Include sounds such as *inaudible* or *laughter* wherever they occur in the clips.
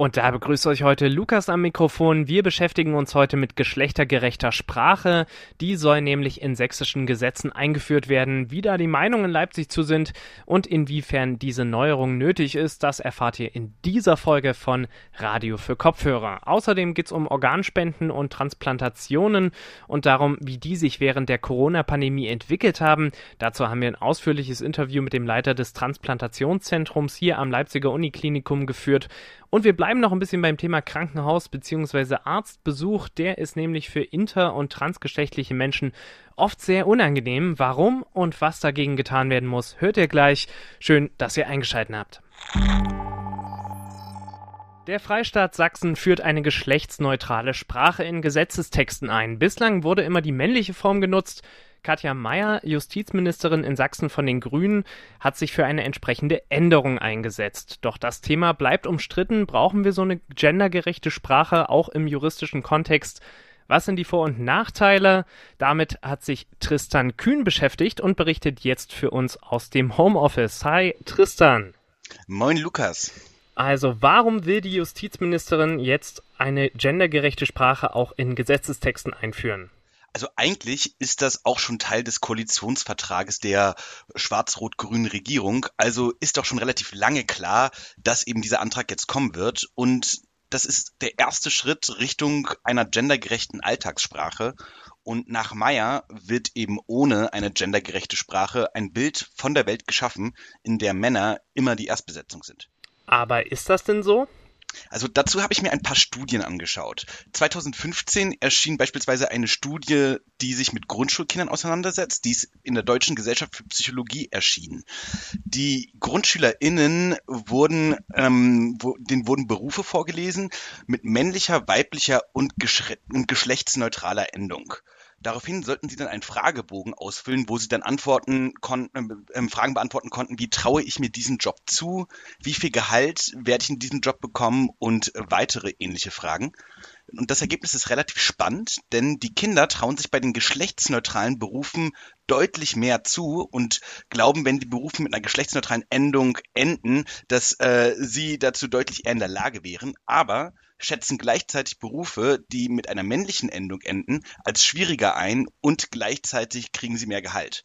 Und da begrüßt euch heute Lukas am Mikrofon. Wir beschäftigen uns heute mit geschlechtergerechter Sprache. Die soll nämlich in sächsischen Gesetzen eingeführt werden. Wie da die Meinungen in Leipzig zu sind und inwiefern diese Neuerung nötig ist, das erfahrt ihr in dieser Folge von Radio für Kopfhörer. Außerdem geht es um Organspenden und Transplantationen und darum, wie die sich während der Corona-Pandemie entwickelt haben. Dazu haben wir ein ausführliches Interview mit dem Leiter des Transplantationszentrums hier am Leipziger Uniklinikum geführt. Und wir bleiben noch ein bisschen beim Thema Krankenhaus bzw. Arztbesuch. Der ist nämlich für inter- und transgeschlechtliche Menschen oft sehr unangenehm. Warum und was dagegen getan werden muss, hört ihr gleich. Schön, dass ihr eingeschaltet habt. Der Freistaat Sachsen führt eine geschlechtsneutrale Sprache in Gesetzestexten ein. Bislang wurde immer die männliche Form genutzt. Katja Mayer, Justizministerin in Sachsen von den Grünen, hat sich für eine entsprechende Änderung eingesetzt. Doch das Thema bleibt umstritten. Brauchen wir so eine gendergerechte Sprache auch im juristischen Kontext? Was sind die Vor- und Nachteile? Damit hat sich Tristan Kühn beschäftigt und berichtet jetzt für uns aus dem Homeoffice. Hi, Tristan. Moin, Lukas. Also, warum will die Justizministerin jetzt eine gendergerechte Sprache auch in Gesetzestexten einführen? Also eigentlich ist das auch schon Teil des Koalitionsvertrages der schwarz-rot-grünen Regierung. Also ist doch schon relativ lange klar, dass eben dieser Antrag jetzt kommen wird. Und das ist der erste Schritt Richtung einer gendergerechten Alltagssprache. Und nach Meyer wird eben ohne eine gendergerechte Sprache ein Bild von der Welt geschaffen, in der Männer immer die Erstbesetzung sind. Aber ist das denn so? Also dazu habe ich mir ein paar Studien angeschaut. 2015 erschien beispielsweise eine Studie, die sich mit Grundschulkindern auseinandersetzt. Die ist in der Deutschen Gesellschaft für Psychologie erschienen. Die GrundschülerInnen wurden, ähm, wo, denen wurden Berufe vorgelesen mit männlicher, weiblicher und, und geschlechtsneutraler Endung. Daraufhin sollten sie dann einen Fragebogen ausfüllen, wo sie dann Antworten konnten, äh, Fragen beantworten konnten, wie traue ich mir diesen Job zu, wie viel Gehalt werde ich in diesem Job bekommen und weitere ähnliche Fragen. Und das Ergebnis ist relativ spannend, denn die Kinder trauen sich bei den geschlechtsneutralen Berufen deutlich mehr zu und glauben, wenn die Berufe mit einer geschlechtsneutralen Endung enden, dass äh, sie dazu deutlich eher in der Lage wären. Aber schätzen gleichzeitig Berufe, die mit einer männlichen Endung enden, als schwieriger ein und gleichzeitig kriegen sie mehr Gehalt.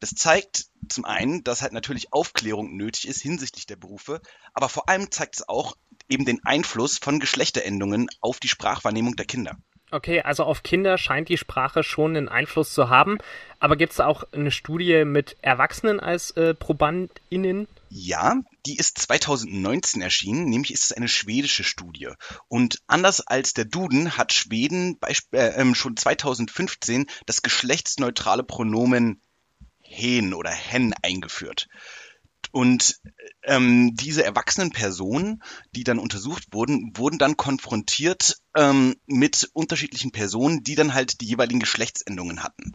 Das zeigt zum einen, dass halt natürlich Aufklärung nötig ist hinsichtlich der Berufe, aber vor allem zeigt es auch eben den Einfluss von Geschlechterendungen auf die Sprachwahrnehmung der Kinder. Okay, also auf Kinder scheint die Sprache schon einen Einfluss zu haben. Aber gibt es auch eine Studie mit Erwachsenen als äh, ProbandInnen? Ja, die ist 2019 erschienen, nämlich ist es eine schwedische Studie. Und anders als der Duden hat Schweden äh, ähm, schon 2015 das geschlechtsneutrale Pronomen hen oder hen eingeführt. Und ähm, diese erwachsenen Personen, die dann untersucht wurden, wurden dann konfrontiert ähm, mit unterschiedlichen Personen, die dann halt die jeweiligen Geschlechtsendungen hatten.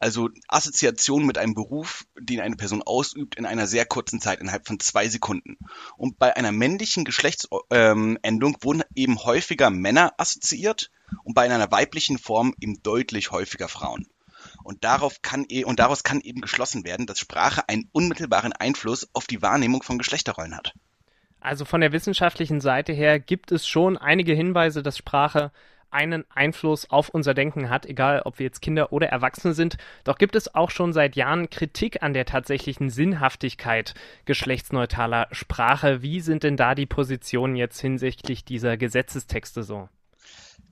Also Assoziation mit einem Beruf, den eine Person ausübt, in einer sehr kurzen Zeit, innerhalb von zwei Sekunden. Und bei einer männlichen Geschlechtsendung ähm, wurden eben häufiger Männer assoziiert und bei einer weiblichen Form eben deutlich häufiger Frauen. Und, darauf kann, e und daraus kann eben geschlossen werden, dass Sprache einen unmittelbaren Einfluss auf die Wahrnehmung von Geschlechterrollen hat. Also von der wissenschaftlichen Seite her gibt es schon einige Hinweise, dass Sprache einen Einfluss auf unser Denken hat, egal ob wir jetzt Kinder oder Erwachsene sind. Doch gibt es auch schon seit Jahren Kritik an der tatsächlichen Sinnhaftigkeit geschlechtsneutraler Sprache. Wie sind denn da die Positionen jetzt hinsichtlich dieser Gesetzestexte so?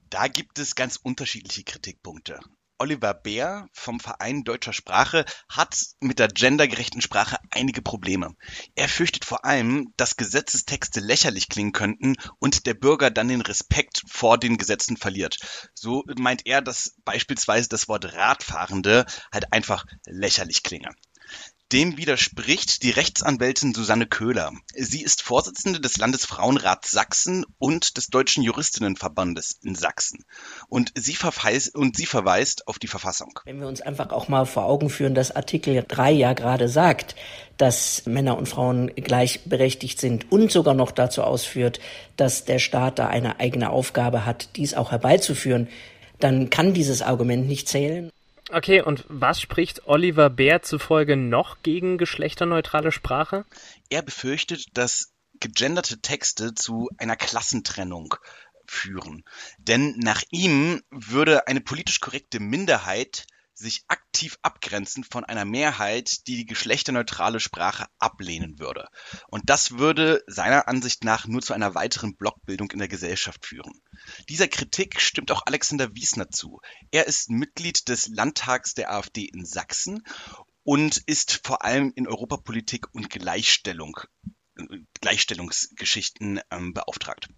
Da gibt es ganz unterschiedliche Kritikpunkte. Oliver Bär vom Verein Deutscher Sprache hat mit der gendergerechten Sprache einige Probleme. Er fürchtet vor allem, dass Gesetzestexte lächerlich klingen könnten und der Bürger dann den Respekt vor den Gesetzen verliert. So meint er, dass beispielsweise das Wort Radfahrende halt einfach lächerlich klinge. Dem widerspricht die Rechtsanwältin Susanne Köhler. Sie ist Vorsitzende des Landesfrauenrats Sachsen und des Deutschen Juristinnenverbandes in Sachsen. Und sie, verweist, und sie verweist auf die Verfassung. Wenn wir uns einfach auch mal vor Augen führen, dass Artikel 3 ja gerade sagt, dass Männer und Frauen gleichberechtigt sind und sogar noch dazu ausführt, dass der Staat da eine eigene Aufgabe hat, dies auch herbeizuführen, dann kann dieses Argument nicht zählen. Okay, und was spricht Oliver Bär zufolge noch gegen geschlechterneutrale Sprache? Er befürchtet, dass gegenderte Texte zu einer Klassentrennung führen. Denn nach ihm würde eine politisch korrekte Minderheit sich aktiv abgrenzen von einer Mehrheit, die die geschlechterneutrale Sprache ablehnen würde. Und das würde seiner Ansicht nach nur zu einer weiteren Blockbildung in der Gesellschaft führen. Dieser Kritik stimmt auch Alexander Wiesner zu. Er ist Mitglied des Landtags der AfD in Sachsen und ist vor allem in Europapolitik und Gleichstellung, Gleichstellungsgeschichten ähm, beauftragt.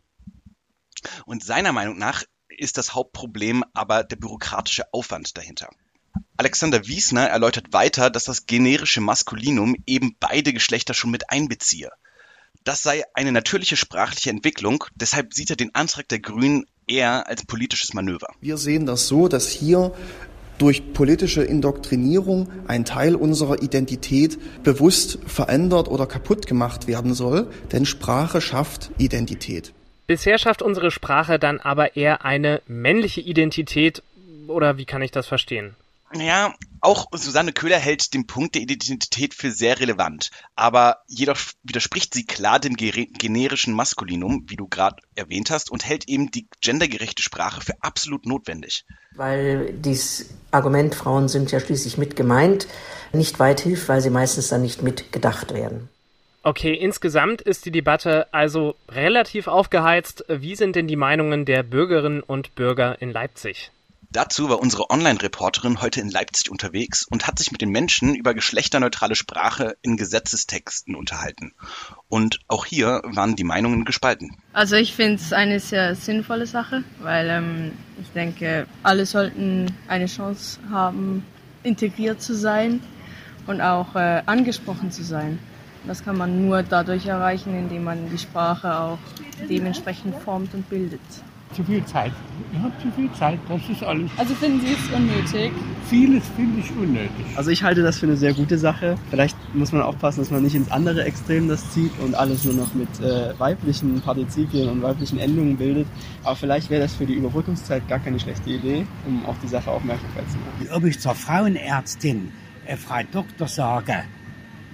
Und seiner Meinung nach ist das Hauptproblem aber der bürokratische Aufwand dahinter. Alexander Wiesner erläutert weiter, dass das generische Maskulinum eben beide Geschlechter schon mit einbeziehe. Das sei eine natürliche sprachliche Entwicklung, deshalb sieht er den Antrag der Grünen eher als politisches Manöver. Wir sehen das so, dass hier durch politische Indoktrinierung ein Teil unserer Identität bewusst verändert oder kaputt gemacht werden soll, denn Sprache schafft Identität. Bisher schafft unsere Sprache dann aber eher eine männliche Identität, oder wie kann ich das verstehen? Ja, auch Susanne Köhler hält den Punkt der Identität für sehr relevant, aber jedoch widerspricht sie klar dem generischen Maskulinum, wie du gerade erwähnt hast, und hält eben die gendergerechte Sprache für absolut notwendig. Weil dieses Argument, Frauen sind ja schließlich mit gemeint, nicht weit hilft, weil sie meistens dann nicht mitgedacht werden. Okay, insgesamt ist die Debatte also relativ aufgeheizt. Wie sind denn die Meinungen der Bürgerinnen und Bürger in Leipzig? Dazu war unsere Online-Reporterin heute in Leipzig unterwegs und hat sich mit den Menschen über geschlechterneutrale Sprache in Gesetzestexten unterhalten. Und auch hier waren die Meinungen gespalten. Also ich finde es eine sehr sinnvolle Sache, weil ähm, ich denke, alle sollten eine Chance haben, integriert zu sein und auch äh, angesprochen zu sein. Das kann man nur dadurch erreichen, indem man die Sprache auch dementsprechend formt und bildet zu viel Zeit. Ihr habt zu viel Zeit, das ist alles. Also finden Sie es unnötig? Vieles finde ich unnötig. Also ich halte das für eine sehr gute Sache. Vielleicht muss man aufpassen, dass man nicht ins andere Extrem das zieht und alles nur noch mit äh, weiblichen Partizipien und weiblichen Endungen bildet. Aber vielleicht wäre das für die Überbrückungszeit gar keine schlechte Idee, um auch die Sache aufmerksamkeit zu machen. Ob ich zur Frauenärztin äh, Frau Doktor sage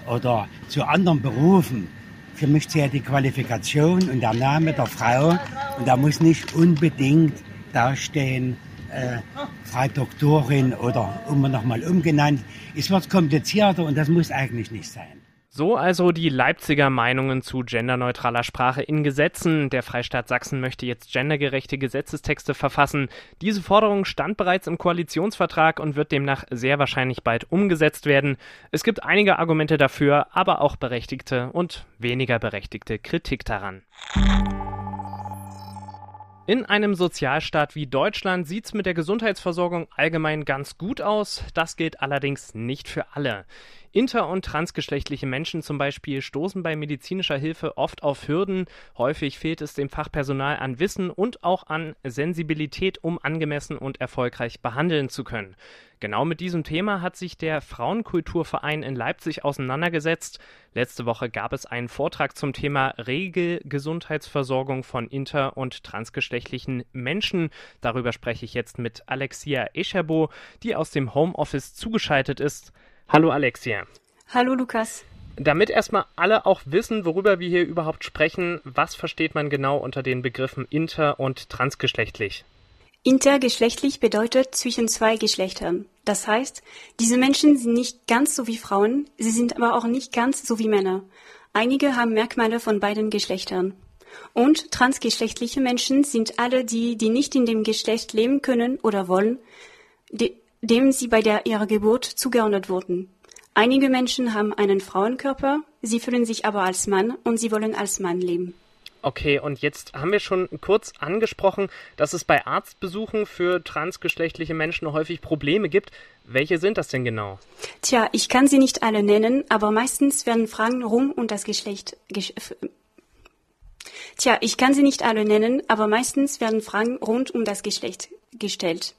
oder zu anderen Berufen, für mich zählt die Qualifikation und der Name der Frau. Und da muss nicht unbedingt dastehen, äh, Frau Doktorin oder immer nochmal umgenannt. Es wird komplizierter und das muss eigentlich nicht sein. So also die Leipziger Meinungen zu genderneutraler Sprache in Gesetzen. Der Freistaat Sachsen möchte jetzt gendergerechte Gesetzestexte verfassen. Diese Forderung stand bereits im Koalitionsvertrag und wird demnach sehr wahrscheinlich bald umgesetzt werden. Es gibt einige Argumente dafür, aber auch berechtigte und weniger berechtigte Kritik daran. In einem Sozialstaat wie Deutschland sieht's mit der Gesundheitsversorgung allgemein ganz gut aus. Das gilt allerdings nicht für alle. Inter- und transgeschlechtliche Menschen zum Beispiel stoßen bei medizinischer Hilfe oft auf Hürden. Häufig fehlt es dem Fachpersonal an Wissen und auch an Sensibilität, um angemessen und erfolgreich behandeln zu können. Genau mit diesem Thema hat sich der Frauenkulturverein in Leipzig auseinandergesetzt. Letzte Woche gab es einen Vortrag zum Thema Regelgesundheitsversorgung von inter- und transgeschlechtlichen Menschen. Darüber spreche ich jetzt mit Alexia Escherbo, die aus dem Homeoffice zugeschaltet ist. Hallo Alexia. Hallo Lukas. Damit erstmal alle auch wissen, worüber wir hier überhaupt sprechen, was versteht man genau unter den Begriffen inter- und transgeschlechtlich? Intergeschlechtlich bedeutet zwischen zwei Geschlechtern. Das heißt, diese Menschen sind nicht ganz so wie Frauen, sie sind aber auch nicht ganz so wie Männer. Einige haben Merkmale von beiden Geschlechtern. Und transgeschlechtliche Menschen sind alle die, die nicht in dem Geschlecht leben können oder wollen, die, dem sie bei der, ihrer Geburt zugeordnet wurden. Einige Menschen haben einen Frauenkörper, sie fühlen sich aber als Mann und sie wollen als Mann leben. Okay, und jetzt haben wir schon kurz angesprochen, dass es bei Arztbesuchen für transgeschlechtliche Menschen häufig Probleme gibt. Welche sind das denn genau? Tja, ich kann sie nicht alle nennen, aber meistens werden Fragen rum um das Geschlecht. Gesch Tja, ich kann sie nicht alle nennen, aber meistens werden Fragen rund um das Geschlecht gestellt.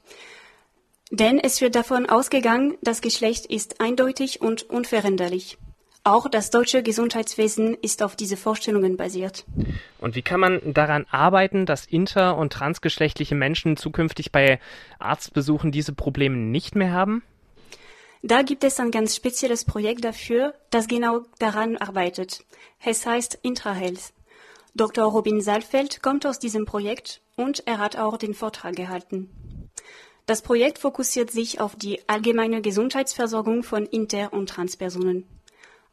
Denn es wird davon ausgegangen, das Geschlecht ist eindeutig und unveränderlich. Auch das deutsche Gesundheitswesen ist auf diese Vorstellungen basiert. Und wie kann man daran arbeiten, dass inter- und transgeschlechtliche Menschen zukünftig bei Arztbesuchen diese Probleme nicht mehr haben? Da gibt es ein ganz spezielles Projekt dafür, das genau daran arbeitet. Es heißt IntraHealth. Dr. Robin Saalfeld kommt aus diesem Projekt und er hat auch den Vortrag gehalten. Das Projekt fokussiert sich auf die allgemeine Gesundheitsversorgung von Inter- und Transpersonen.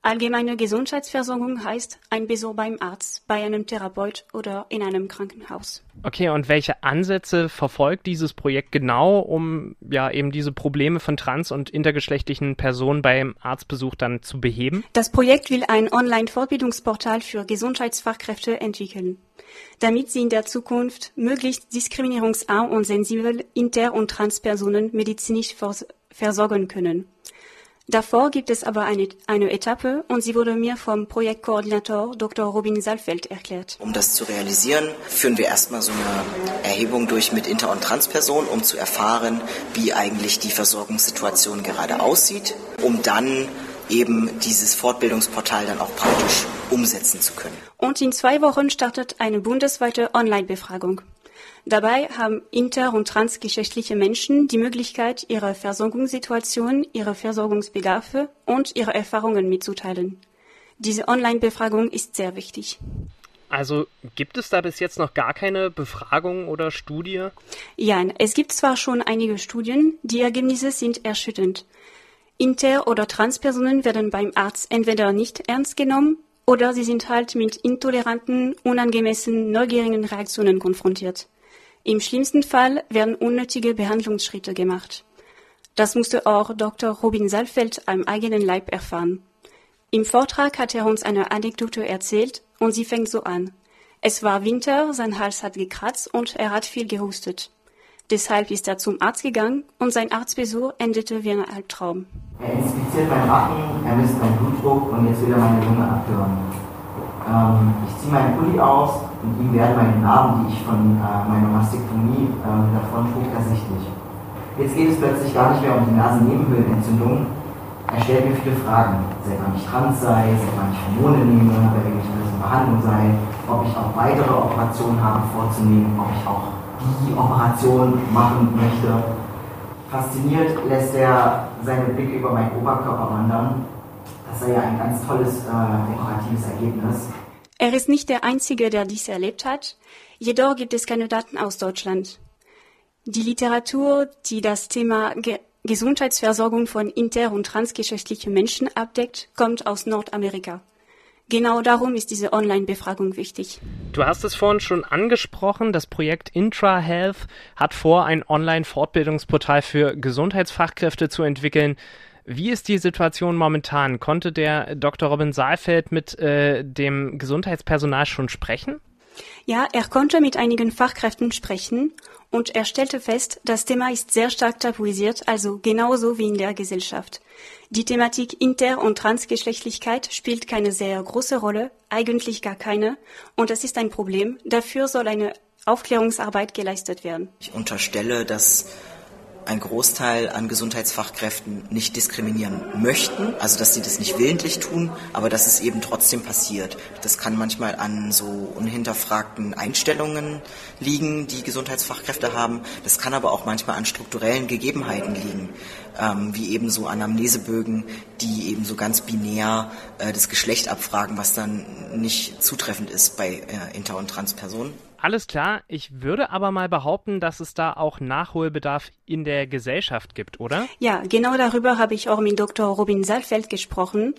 Allgemeine Gesundheitsversorgung heißt ein Besuch beim Arzt, bei einem Therapeut oder in einem Krankenhaus. Okay, und welche Ansätze verfolgt dieses Projekt genau, um ja eben diese Probleme von trans- und intergeschlechtlichen Personen beim Arztbesuch dann zu beheben? Das Projekt will ein Online-Fortbildungsportal für Gesundheitsfachkräfte entwickeln, damit sie in der Zukunft möglichst diskriminierungsarm und sensibel Inter- und Transpersonen medizinisch versorgen können. Davor gibt es aber eine, eine Etappe und sie wurde mir vom Projektkoordinator Dr. Robin Saalfeld erklärt. Um das zu realisieren, führen wir erstmal so eine Erhebung durch mit Inter- und Transpersonen, um zu erfahren, wie eigentlich die Versorgungssituation gerade aussieht, um dann eben dieses Fortbildungsportal dann auch praktisch umsetzen zu können. Und in zwei Wochen startet eine bundesweite Online-Befragung. Dabei haben inter- und transgeschlechtliche Menschen die Möglichkeit, ihre Versorgungssituation, ihre Versorgungsbedarfe und ihre Erfahrungen mitzuteilen. Diese Online-Befragung ist sehr wichtig. Also gibt es da bis jetzt noch gar keine Befragung oder Studie? Ja, es gibt zwar schon einige Studien, die Ergebnisse sind erschütternd. Inter- oder Transpersonen werden beim Arzt entweder nicht ernst genommen oder sie sind halt mit intoleranten, unangemessenen, neugierigen Reaktionen konfrontiert. Im schlimmsten Fall werden unnötige Behandlungsschritte gemacht. Das musste auch Dr. Robin Saalfeld am eigenen Leib erfahren. Im Vortrag hat er uns eine Anekdote erzählt und sie fängt so an. Es war Winter, sein Hals hat gekratzt und er hat viel gehustet. Deshalb ist er zum Arzt gegangen und sein Arztbesuch endete wie ein Albtraum. Er inspiziert meinen Rachen, er misst meinen Blutdruck und jetzt will er meine Lunge abhören. Ähm, ich ziehe meinen Pulli aus und ihm werden meine Narben, die ich von äh, meiner Mastektomie äh, davon trug, ersichtlich. Jetzt geht es plötzlich gar nicht mehr um die Nasennebenhöhlenentzündung. Er stellt mir viele Fragen, seit wann ich trans sei, seit wann ich Hormone nehme, bei wem ich in Behandlung sei, ob ich auch weitere Operationen habe vorzunehmen, ob ich auch die Operation machen möchte. Fasziniert lässt er seine Blicke über meinen Oberkörper wandern. Das sei ja ein ganz tolles äh, dekoratives Ergebnis. Er ist nicht der Einzige, der dies erlebt hat. Jedoch gibt es keine Daten aus Deutschland. Die Literatur, die das Thema Ge Gesundheitsversorgung von inter- und transgeschlechtlichen Menschen abdeckt, kommt aus Nordamerika. Genau darum ist diese Online-Befragung wichtig. Du hast es vorhin schon angesprochen, das Projekt IntraHealth hat vor, ein Online-Fortbildungsportal für Gesundheitsfachkräfte zu entwickeln. Wie ist die Situation momentan? Konnte der Dr. Robin Saalfeld mit äh, dem Gesundheitspersonal schon sprechen? Ja, er konnte mit einigen Fachkräften sprechen und er stellte fest, das Thema ist sehr stark tabuisiert, also genauso wie in der Gesellschaft. Die Thematik Inter- und Transgeschlechtlichkeit spielt keine sehr große Rolle, eigentlich gar keine, und das ist ein Problem. Dafür soll eine Aufklärungsarbeit geleistet werden. Ich unterstelle, dass ein Großteil an Gesundheitsfachkräften nicht diskriminieren möchten, also dass sie das nicht willentlich tun, aber dass es eben trotzdem passiert. Das kann manchmal an so unhinterfragten Einstellungen liegen, die Gesundheitsfachkräfte haben. Das kann aber auch manchmal an strukturellen Gegebenheiten liegen, ähm, wie eben so Anamnesebögen, die eben so ganz binär äh, das Geschlecht abfragen, was dann nicht zutreffend ist bei äh, Inter- und Transpersonen. Alles klar, ich würde aber mal behaupten, dass es da auch Nachholbedarf in der Gesellschaft gibt, oder? Ja, genau darüber habe ich auch mit Dr. Robin Saalfeld gesprochen.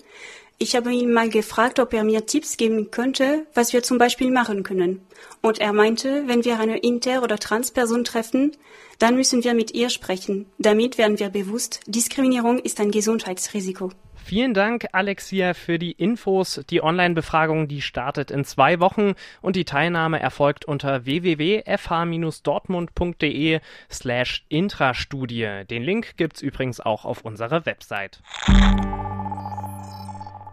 Ich habe ihn mal gefragt, ob er mir Tipps geben könnte, was wir zum Beispiel machen können. Und er meinte, wenn wir eine Inter- oder Transperson treffen, dann müssen wir mit ihr sprechen. Damit werden wir bewusst, Diskriminierung ist ein Gesundheitsrisiko. Vielen Dank, Alexia, für die Infos. Die Online-Befragung, die startet in zwei Wochen und die Teilnahme erfolgt unter www.fh-dortmund.de slash Intrastudie. Den Link gibt's übrigens auch auf unserer Website.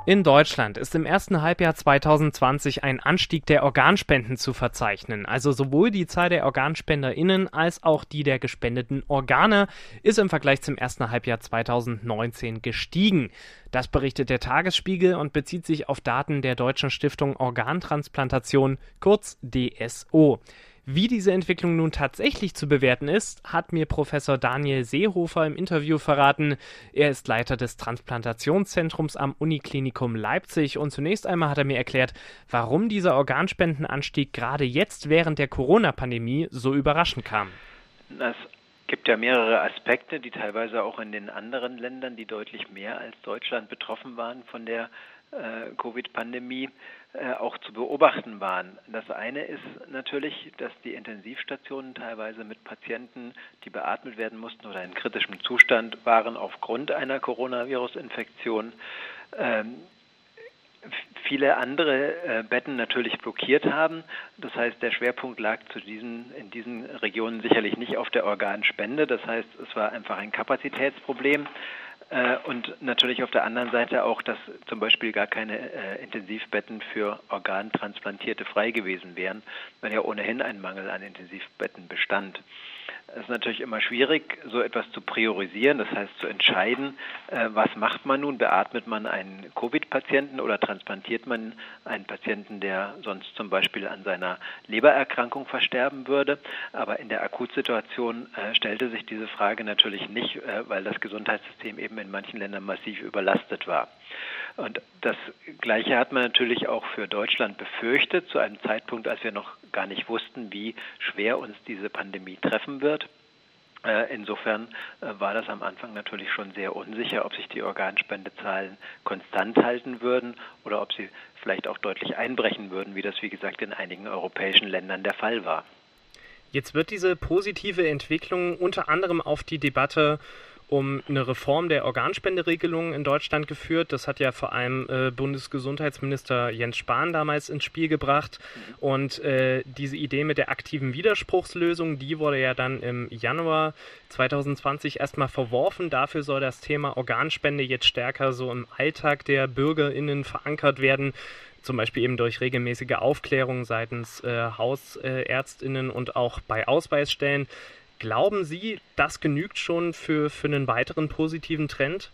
In Deutschland ist im ersten Halbjahr 2020 ein Anstieg der Organspenden zu verzeichnen. Also sowohl die Zahl der OrganspenderInnen als auch die der gespendeten Organe ist im Vergleich zum ersten Halbjahr 2019 gestiegen. Das berichtet der Tagesspiegel und bezieht sich auf Daten der Deutschen Stiftung Organtransplantation, kurz DSO. Wie diese Entwicklung nun tatsächlich zu bewerten ist, hat mir Professor Daniel Seehofer im Interview verraten. Er ist Leiter des Transplantationszentrums am Uniklinikum Leipzig und zunächst einmal hat er mir erklärt, warum dieser Organspendenanstieg gerade jetzt während der Corona-Pandemie so überraschend kam. Es gibt ja mehrere Aspekte, die teilweise auch in den anderen Ländern, die deutlich mehr als Deutschland betroffen waren von der äh, Covid-Pandemie auch zu beobachten waren. Das eine ist natürlich, dass die Intensivstationen teilweise mit Patienten, die beatmet werden mussten oder in kritischem Zustand waren aufgrund einer Coronavirus-Infektion, ähm, viele andere äh, Betten natürlich blockiert haben. Das heißt, der Schwerpunkt lag zu diesen, in diesen Regionen sicherlich nicht auf der Organspende. Das heißt, es war einfach ein Kapazitätsproblem. Äh, und natürlich auf der anderen Seite auch, dass zum Beispiel gar keine äh, Intensivbetten für Organtransplantierte frei gewesen wären, weil ja ohnehin ein Mangel an Intensivbetten bestand. Es ist natürlich immer schwierig, so etwas zu priorisieren, das heißt zu entscheiden, äh, was macht man nun? Beatmet man einen Covid-Patienten oder transplantiert man einen Patienten, der sonst zum Beispiel an seiner Lebererkrankung versterben würde? Aber in der Akutsituation äh, stellte sich diese Frage natürlich nicht, äh, weil das Gesundheitssystem eben in manchen Ländern massiv überlastet war. Und das Gleiche hat man natürlich auch für Deutschland befürchtet, zu einem Zeitpunkt, als wir noch gar nicht wussten, wie schwer uns diese Pandemie treffen wird. Äh, insofern äh, war das am Anfang natürlich schon sehr unsicher, ob sich die Organspendezahlen konstant halten würden oder ob sie vielleicht auch deutlich einbrechen würden, wie das, wie gesagt, in einigen europäischen Ländern der Fall war. Jetzt wird diese positive Entwicklung unter anderem auf die Debatte um eine Reform der Organspenderegelung in Deutschland geführt. Das hat ja vor allem äh, Bundesgesundheitsminister Jens Spahn damals ins Spiel gebracht. Und äh, diese Idee mit der aktiven Widerspruchslösung, die wurde ja dann im Januar 2020 erstmal verworfen. Dafür soll das Thema Organspende jetzt stärker so im Alltag der BürgerInnen verankert werden zum Beispiel eben durch regelmäßige Aufklärung seitens äh, Hausärztinnen und auch bei Ausweisstellen. Glauben Sie, das genügt schon für, für einen weiteren positiven Trend?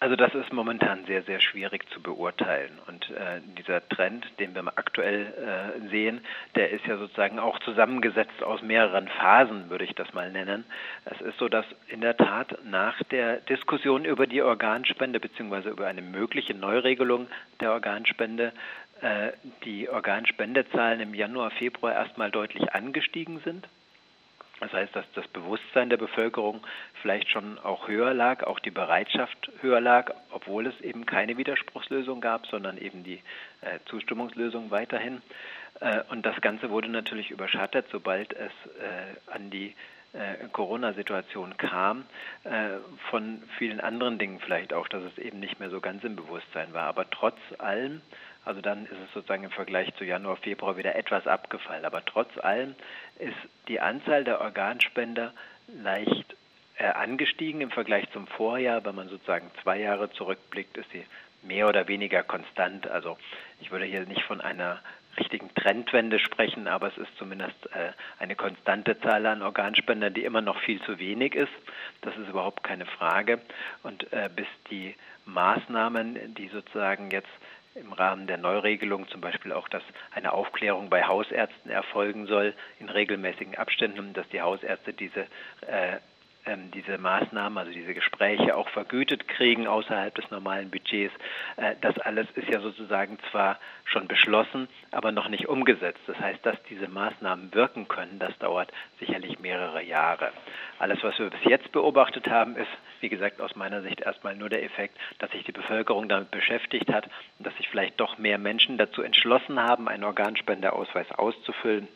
Also das ist momentan sehr, sehr schwierig zu beurteilen. Und äh, dieser Trend, den wir aktuell äh, sehen, der ist ja sozusagen auch zusammengesetzt aus mehreren Phasen, würde ich das mal nennen. Es ist so, dass in der Tat nach der Diskussion über die Organspende bzw. über eine mögliche Neuregelung der Organspende äh, die Organspendezahlen im Januar, Februar erstmal deutlich angestiegen sind. Das heißt, dass das Bewusstsein der Bevölkerung vielleicht schon auch höher lag, auch die Bereitschaft höher lag, obwohl es eben keine Widerspruchslösung gab, sondern eben die äh, Zustimmungslösung weiterhin. Äh, und das Ganze wurde natürlich überschattet, sobald es äh, an die äh, Corona-Situation kam, äh, von vielen anderen Dingen vielleicht auch, dass es eben nicht mehr so ganz im Bewusstsein war. Aber trotz allem also dann ist es sozusagen im Vergleich zu Januar, Februar wieder etwas abgefallen. Aber trotz allem ist die Anzahl der Organspender leicht äh, angestiegen im Vergleich zum Vorjahr. Wenn man sozusagen zwei Jahre zurückblickt, ist sie mehr oder weniger konstant. Also ich würde hier nicht von einer richtigen Trendwende sprechen, aber es ist zumindest äh, eine konstante Zahl an Organspendern, die immer noch viel zu wenig ist. Das ist überhaupt keine Frage. Und äh, bis die Maßnahmen, die sozusagen jetzt im Rahmen der Neuregelung zum Beispiel auch, dass eine Aufklärung bei Hausärzten erfolgen soll in regelmäßigen Abständen, dass die Hausärzte diese äh, ähm, diese Maßnahmen, also diese Gespräche auch vergütet kriegen außerhalb des normalen Budgets. Äh, das alles ist ja sozusagen zwar schon beschlossen, aber noch nicht umgesetzt. Das heißt, dass diese Maßnahmen wirken können, das dauert sicherlich mehrere Jahre. Alles, was wir bis jetzt beobachtet haben, ist, wie gesagt, aus meiner Sicht erstmal nur der Effekt, dass sich die Bevölkerung damit beschäftigt hat und dass sich vielleicht doch mehr Menschen dazu entschlossen haben, einen Organspendeausweis auszufüllen.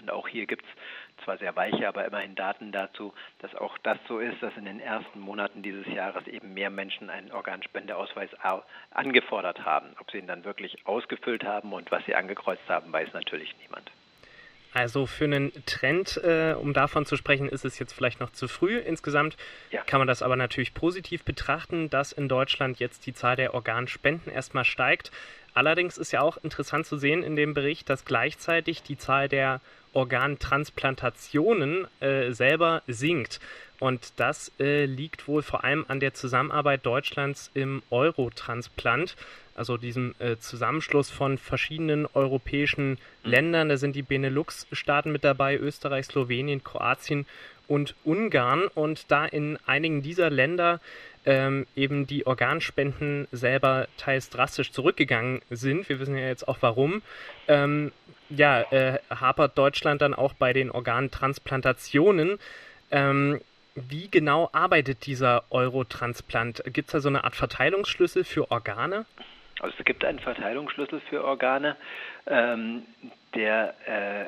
Und auch hier gibt es zwar sehr weiche, aber immerhin Daten dazu, dass auch das so ist, dass in den ersten Monaten dieses Jahres eben mehr Menschen einen Organspendeausweis angefordert haben. Ob sie ihn dann wirklich ausgefüllt haben und was sie angekreuzt haben, weiß natürlich niemand. Also für einen Trend, äh, um davon zu sprechen, ist es jetzt vielleicht noch zu früh. Insgesamt ja. kann man das aber natürlich positiv betrachten, dass in Deutschland jetzt die Zahl der Organspenden erstmal steigt. Allerdings ist ja auch interessant zu sehen in dem Bericht, dass gleichzeitig die Zahl der Organtransplantationen äh, selber sinkt. Und das äh, liegt wohl vor allem an der Zusammenarbeit Deutschlands im Eurotransplant, also diesem äh, Zusammenschluss von verschiedenen europäischen Ländern. Da sind die Benelux-Staaten mit dabei, Österreich, Slowenien, Kroatien und Ungarn. Und da in einigen dieser Länder ähm, eben die Organspenden selber teils drastisch zurückgegangen sind, wir wissen ja jetzt auch warum, ähm, ja, äh, hapert Deutschland dann auch bei den Organtransplantationen. Ähm, wie genau arbeitet dieser Eurotransplant? Gibt es da so eine Art Verteilungsschlüssel für Organe? Also es gibt einen Verteilungsschlüssel für Organe, ähm, der äh,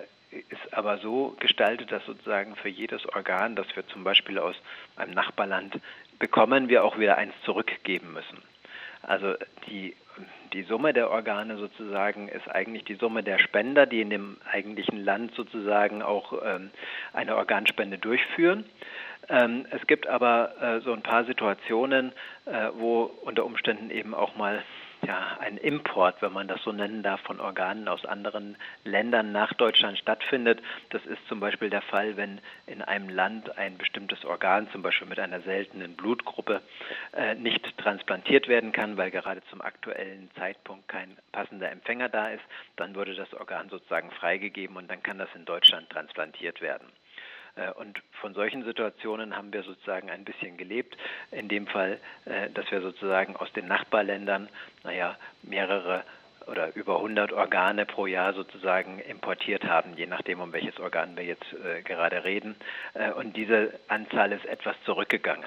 aber so gestaltet, dass sozusagen für jedes Organ, das wir zum Beispiel aus einem Nachbarland bekommen, wir auch wieder eins zurückgeben müssen. Also die, die Summe der Organe sozusagen ist eigentlich die Summe der Spender, die in dem eigentlichen Land sozusagen auch ähm, eine Organspende durchführen. Ähm, es gibt aber äh, so ein paar Situationen, äh, wo unter Umständen eben auch mal ja, ein Import, wenn man das so nennen darf, von Organen aus anderen Ländern nach Deutschland stattfindet. Das ist zum Beispiel der Fall, wenn in einem Land ein bestimmtes Organ, zum Beispiel mit einer seltenen Blutgruppe, äh, nicht transplantiert werden kann, weil gerade zum aktuellen Zeitpunkt kein passender Empfänger da ist. Dann würde das Organ sozusagen freigegeben und dann kann das in Deutschland transplantiert werden. Äh, und von solchen Situationen haben wir sozusagen ein bisschen gelebt. In dem Fall, äh, dass wir sozusagen aus den Nachbarländern, naja, mehrere oder über 100 Organe pro Jahr sozusagen importiert haben, je nachdem, um welches Organ wir jetzt äh, gerade reden. Äh, und diese Anzahl ist etwas zurückgegangen.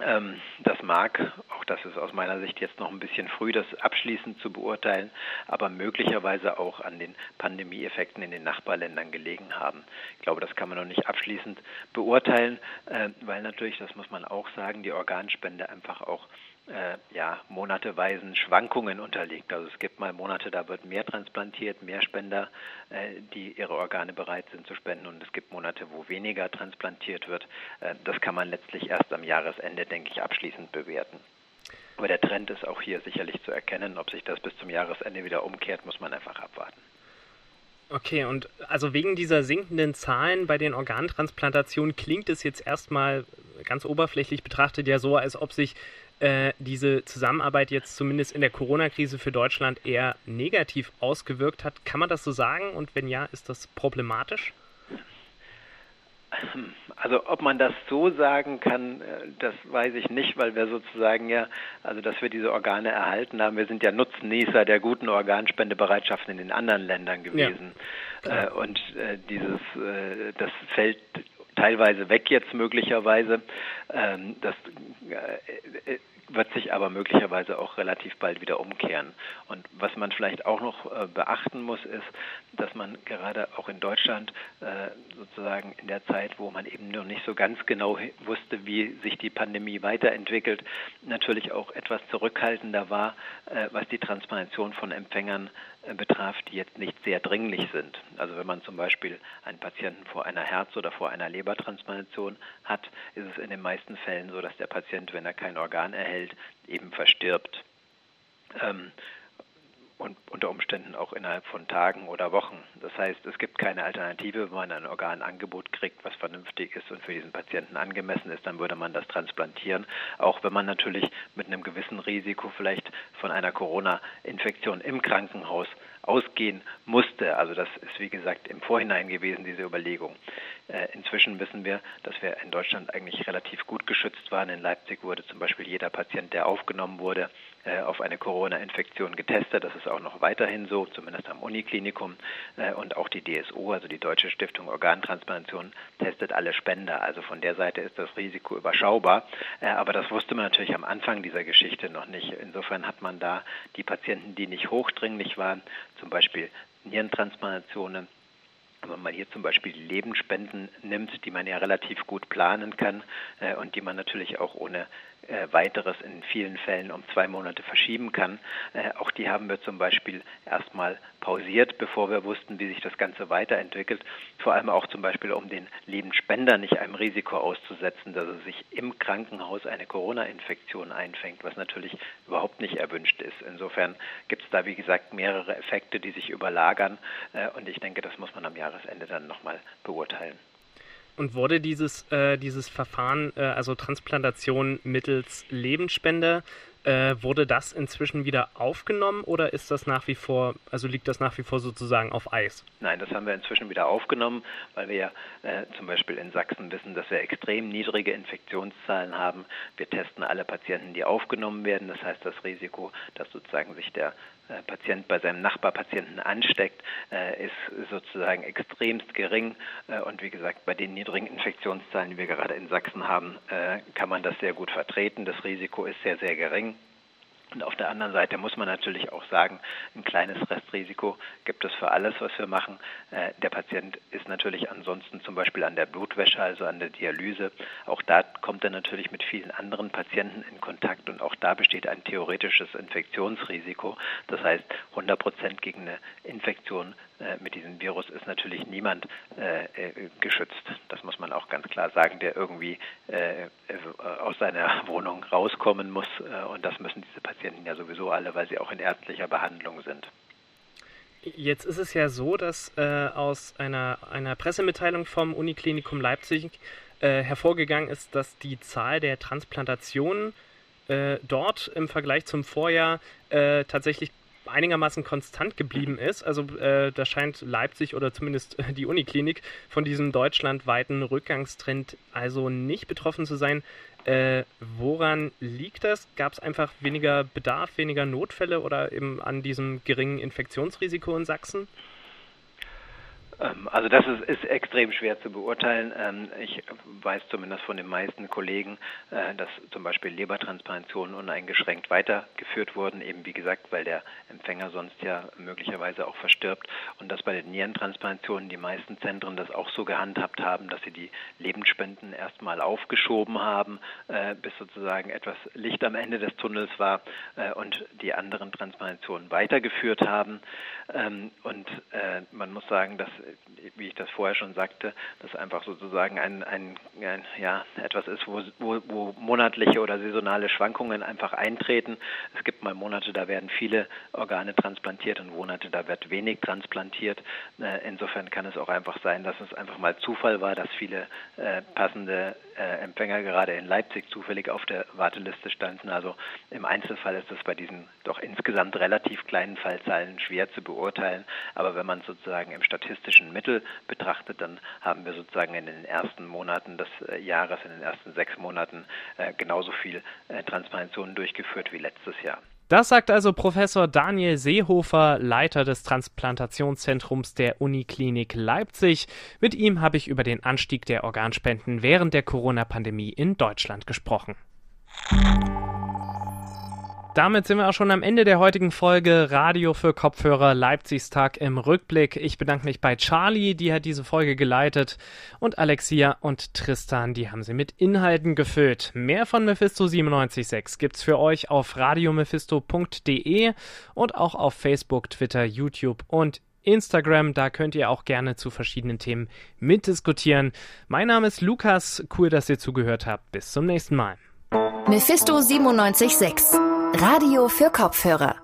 Ähm, das mag, auch das ist aus meiner Sicht jetzt noch ein bisschen früh, das abschließend zu beurteilen, aber möglicherweise auch an den Pandemieeffekten in den Nachbarländern gelegen haben. Ich glaube, das kann man noch nicht abschließend beurteilen, äh, weil natürlich, das muss man auch sagen, die Organspende einfach auch äh, ja, monateweisen Schwankungen unterliegt. Also es gibt mal Monate, da wird mehr transplantiert, mehr Spender, äh, die ihre Organe bereit sind zu spenden und es gibt Monate, wo weniger transplantiert wird. Äh, das kann man letztlich erst am Jahresende, denke ich, abschließend bewerten. Aber der Trend ist auch hier sicherlich zu erkennen. Ob sich das bis zum Jahresende wieder umkehrt, muss man einfach abwarten. Okay, und also wegen dieser sinkenden Zahlen bei den Organtransplantationen klingt es jetzt erstmal ganz oberflächlich betrachtet ja so, als ob sich äh, diese Zusammenarbeit jetzt zumindest in der Corona-Krise für Deutschland eher negativ ausgewirkt hat. Kann man das so sagen? Und wenn ja, ist das problematisch? Also ob man das so sagen kann, äh, das weiß ich nicht, weil wir sozusagen ja, also dass wir diese Organe erhalten haben, wir sind ja Nutznießer der guten Organspendebereitschaften in den anderen Ländern gewesen. Ja, und dieses, das fällt teilweise weg jetzt möglicherweise. Ähm, das äh, wird sich aber möglicherweise auch relativ bald wieder umkehren. Und was man vielleicht auch noch äh, beachten muss, ist, dass man gerade auch in Deutschland äh, sozusagen in der Zeit, wo man eben noch nicht so ganz genau wusste, wie sich die Pandemie weiterentwickelt, natürlich auch etwas zurückhaltender war, äh, was die Transplantation von Empfängern äh, betraf, die jetzt nicht sehr dringlich sind. Also wenn man zum Beispiel einen Patienten vor einer Herz- oder vor einer Lebertransplantation hat, ist es in den meisten Fällen so, dass der Patient, wenn er kein Organ erhält, eben verstirbt. Ähm, und unter Umständen auch innerhalb von Tagen oder Wochen. Das heißt, es gibt keine Alternative, wenn man ein Organangebot kriegt, was vernünftig ist und für diesen Patienten angemessen ist, dann würde man das transplantieren, auch wenn man natürlich mit einem gewissen Risiko vielleicht von einer Corona-Infektion im Krankenhaus ausgehen musste. Also das ist wie gesagt im Vorhinein gewesen, diese Überlegung. Äh, inzwischen wissen wir, dass wir in Deutschland eigentlich relativ gut geschützt waren. In Leipzig wurde zum Beispiel jeder Patient, der aufgenommen wurde, auf eine Corona-Infektion getestet. Das ist auch noch weiterhin so, zumindest am Uniklinikum. Äh, und auch die DSO, also die Deutsche Stiftung Organtransplantation, testet alle Spender. Also von der Seite ist das Risiko überschaubar. Aber das wusste man natürlich am Anfang dieser Geschichte noch nicht. Insofern hat man da die Patienten, die nicht hochdringlich waren, zum Beispiel Nierentransplantationen, wenn man hier zum Beispiel die Lebensspenden nimmt, die man ja relativ gut planen kann äh, und die man natürlich auch ohne äh, weiteres in vielen Fällen um zwei Monate verschieben kann. Äh, auch die haben wir zum Beispiel erstmal pausiert, bevor wir wussten, wie sich das Ganze weiterentwickelt. Vor allem auch zum Beispiel, um den Lebensspender nicht einem Risiko auszusetzen, dass er sich im Krankenhaus eine Corona-Infektion einfängt, was natürlich überhaupt nicht erwünscht ist. Insofern gibt es da, wie gesagt, mehrere Effekte, die sich überlagern. Äh, und ich denke, das muss man am Jahresende dann nochmal beurteilen. Und wurde dieses, äh, dieses Verfahren, äh, also Transplantation mittels Lebensspende, äh, wurde das inzwischen wieder aufgenommen oder ist das nach wie vor, also liegt das nach wie vor sozusagen auf Eis? Nein, das haben wir inzwischen wieder aufgenommen, weil wir ja äh, zum Beispiel in Sachsen wissen, dass wir extrem niedrige Infektionszahlen haben. Wir testen alle Patienten, die aufgenommen werden. Das heißt, das Risiko, dass sozusagen sich der Patient bei seinem Nachbarpatienten ansteckt, äh, ist sozusagen extremst gering. Äh, und wie gesagt, bei den niedrigen Infektionszahlen, die wir gerade in Sachsen haben, kann man das sehr gut vertreten. Das Risiko ist sehr, sehr gering. Und auf der anderen Seite muss man natürlich auch sagen, ein kleines Restrisiko gibt es für alles, was wir machen. Äh, der Patient ist natürlich ansonsten zum Beispiel an der Blutwäsche, also an der Dialyse. Auch da kommt er natürlich mit vielen anderen Patienten in Kontakt und auch da besteht ein theoretisches Infektionsrisiko. Das heißt, 100 Prozent gegen eine Infektion äh, mit diesem Virus ist natürlich niemand äh, geschützt. Das muss man auch ganz klar sagen, der irgendwie äh, äh aus seiner *laughs* Wohnung rauskommen muss. Äh, und das müssen diese Patienten ja sowieso alle, weil sie auch in ärztlicher Behandlung sind. Jetzt ist es ja so, dass aus einer, einer Pressemitteilung vom Uniklinikum Leipzig hervorgegangen ist, dass die Zahl der Transplantationen dort im Vergleich zum Vorjahr tatsächlich einigermaßen konstant geblieben ist. Also äh, da scheint Leipzig oder zumindest die Uniklinik von diesem deutschlandweiten Rückgangstrend also nicht betroffen zu sein. Äh, woran liegt das? Gab es einfach weniger Bedarf, weniger Notfälle oder eben an diesem geringen Infektionsrisiko in Sachsen? Ähm, also das ist, ist, extrem schwer zu beurteilen. Ähm, ich weiß zumindest von den meisten Kollegen, äh, dass zum Beispiel Lebertransplantationen uneingeschränkt weitergeführt wurden, eben wie gesagt, weil der Empfänger sonst ja möglicherweise auch verstirbt und dass bei den Nierentransplantationen die meisten Zentren das auch so gehandhabt haben, dass sie die Lebensspenden erstmal aufgeschoben haben, äh, bis sozusagen etwas Licht am Ende des Tunnels war äh, und die anderen Transplantationen weitergeführt haben. Ähm, und man muss sagen, dass wie ich das vorher schon sagte, das einfach sozusagen ein, ein, ein ja, etwas ist, wo, wo, wo monatliche oder saisonale Schwankungen einfach eintreten. Es gibt mal Monate, da werden viele Organe transplantiert und Monate, da wird wenig transplantiert. Äh, insofern kann es auch einfach sein, dass es einfach mal Zufall war, dass viele äh, passende äh, Empfänger gerade in Leipzig zufällig auf der Warteliste standen. Also im Einzelfall ist es bei diesen doch insgesamt relativ kleinen Fallzahlen schwer zu beurteilen. Aber wenn man sozusagen im statistischen Mittel betrachtet, dann haben wir sozusagen in den ersten Monaten des äh, Jahres, in den ersten sechs Monaten äh, genauso viel Transplantationen durchgeführt wie letztes Jahr. Das sagt also Professor Daniel Seehofer, Leiter des Transplantationszentrums der Uniklinik Leipzig. Mit ihm habe ich über den Anstieg der Organspenden während der Corona-Pandemie in Deutschland gesprochen damit sind wir auch schon am Ende der heutigen Folge Radio für Kopfhörer Leipzigs Tag im Rückblick. Ich bedanke mich bei Charlie, die hat diese Folge geleitet, und Alexia und Tristan, die haben sie mit Inhalten gefüllt. Mehr von Mephisto 97.6 gibt's für euch auf radiomephisto.de und auch auf Facebook, Twitter, YouTube und Instagram. Da könnt ihr auch gerne zu verschiedenen Themen mitdiskutieren. Mein Name ist Lukas. Cool, dass ihr zugehört habt. Bis zum nächsten Mal. Mephisto 97.6 Radio für Kopfhörer